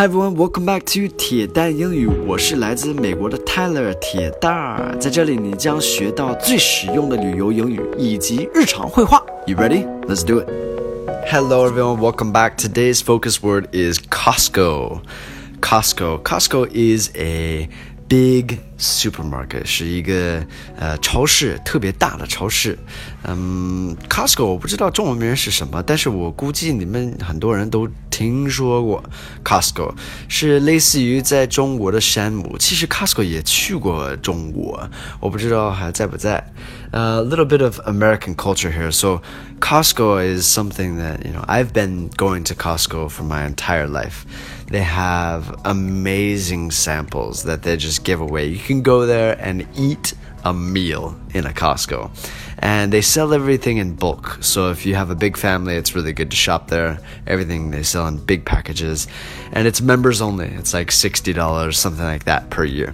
Hi everyone, welcome back to 铁蛋英语。我是来自美国的 Tyler 铁蛋儿，在这里你将学到最实用的旅游英语以及日常会话。You ready? Let's do it. Hello everyone, welcome back. Today's focus word is Costco. Costco. Costco is a big supermarket 是一个呃超市，特别大的超市。嗯，Costco 我不知道中文名是什么，但是我估计你们很多人都听说过 Costco，是类似于在中国的山姆。其实 Costco 也去过中国，我不知道还在不在。A little bit of American culture here. So Costco is something that you know I've been going to Costco for my entire life. They have amazing samples that they just give away. You can go there and eat a meal in a Costco. And they sell everything in bulk. So if you have a big family, it's really good to shop there. Everything they sell in big packages. And it's members only. It's like $60, something like that per year.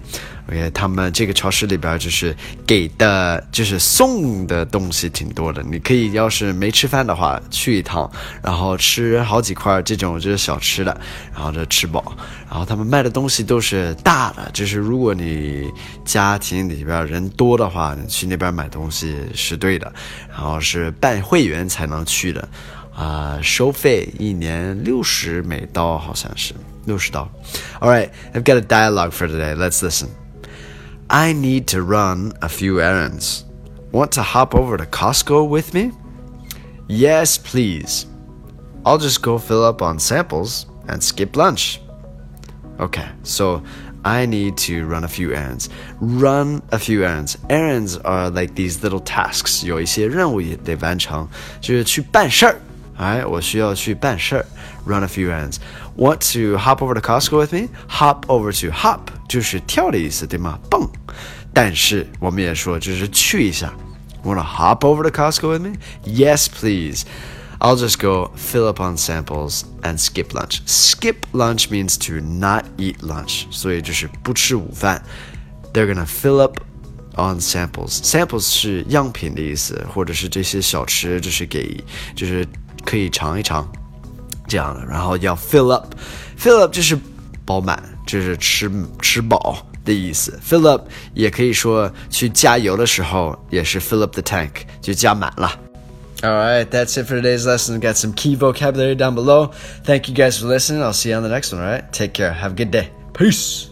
OK，他们这个超市里边就是给的，就是送的东西挺多的。你可以要是没吃饭的话，去一趟，然后吃好几块这种就是小吃的，然后就吃饱。然后他们卖的东西都是大的，就是如果你家庭里边人多的话，你去 那边买东西是对的。然后是办会员才能去的，啊，收费一年六十美刀，好像是六十刀。All right, I've got a dialogue for today. Let's listen. I need to run a few errands. Want to hop over to Costco with me? Yes, please. I'll just go fill up on samples and skip lunch. Okay, so I need to run a few errands. Run a few errands. Errands are like these little tasks. 有一些任务也得完成，就是去办事儿。哎，我需要去办事儿。Run a few errands. Want to hop over to Costco with me? Hop over to hop 就是跳的意思，对吗？蹦。但是我们也说就是去一下。Want to hop over to Costco with me? Yes, please. I'll just go fill up on samples and skip lunch. Skip lunch means to not eat lunch，所以就是不吃午饭。They're gonna fill up on samples. Samples 是样品的意思，或者是这些小吃就是给就是可以尝一尝这样的。然后要 fill up，fill up 就是饱满，就是吃吃饱的意思。Fill up 也可以说去加油的时候也是 fill up the tank，就加满了。 Alright, that's it for today's lesson. we Got some key vocabulary down below. Thank you guys for listening. I'll see you on the next one, alright? Take care. Have a good day. Peace.